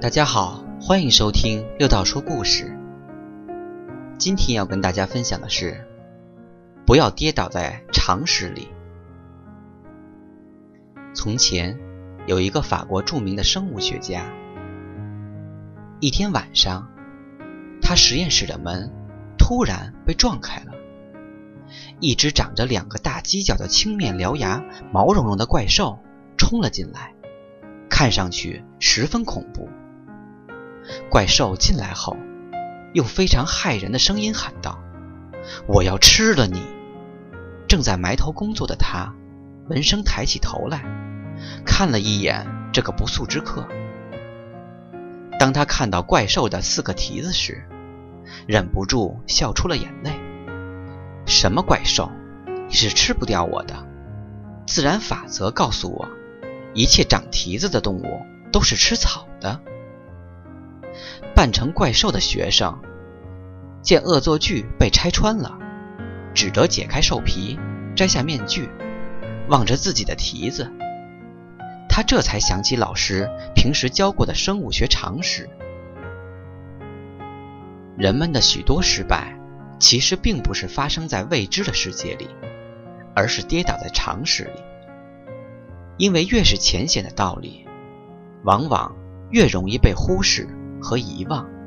大家好，欢迎收听六道说故事。今天要跟大家分享的是，不要跌倒在常识里。从前有一个法国著名的生物学家，一天晚上，他实验室的门突然被撞开了，一只长着两个大犄角的青面獠牙、毛茸茸的怪兽冲了进来，看上去十分恐怖。怪兽进来后，用非常骇人的声音喊道：“我要吃了你！”正在埋头工作的他，闻声抬起头来，看了一眼这个不速之客。当他看到怪兽的四个蹄子时，忍不住笑出了眼泪。什么怪兽？你是吃不掉我的！自然法则告诉我，一切长蹄子的动物都是吃草的。扮成怪兽的学生见恶作剧被拆穿了，只得解开兽皮，摘下面具，望着自己的蹄子，他这才想起老师平时教过的生物学常识：人们的许多失败，其实并不是发生在未知的世界里，而是跌倒在常识里。因为越是浅显的道理，往往越容易被忽视。和遗忘。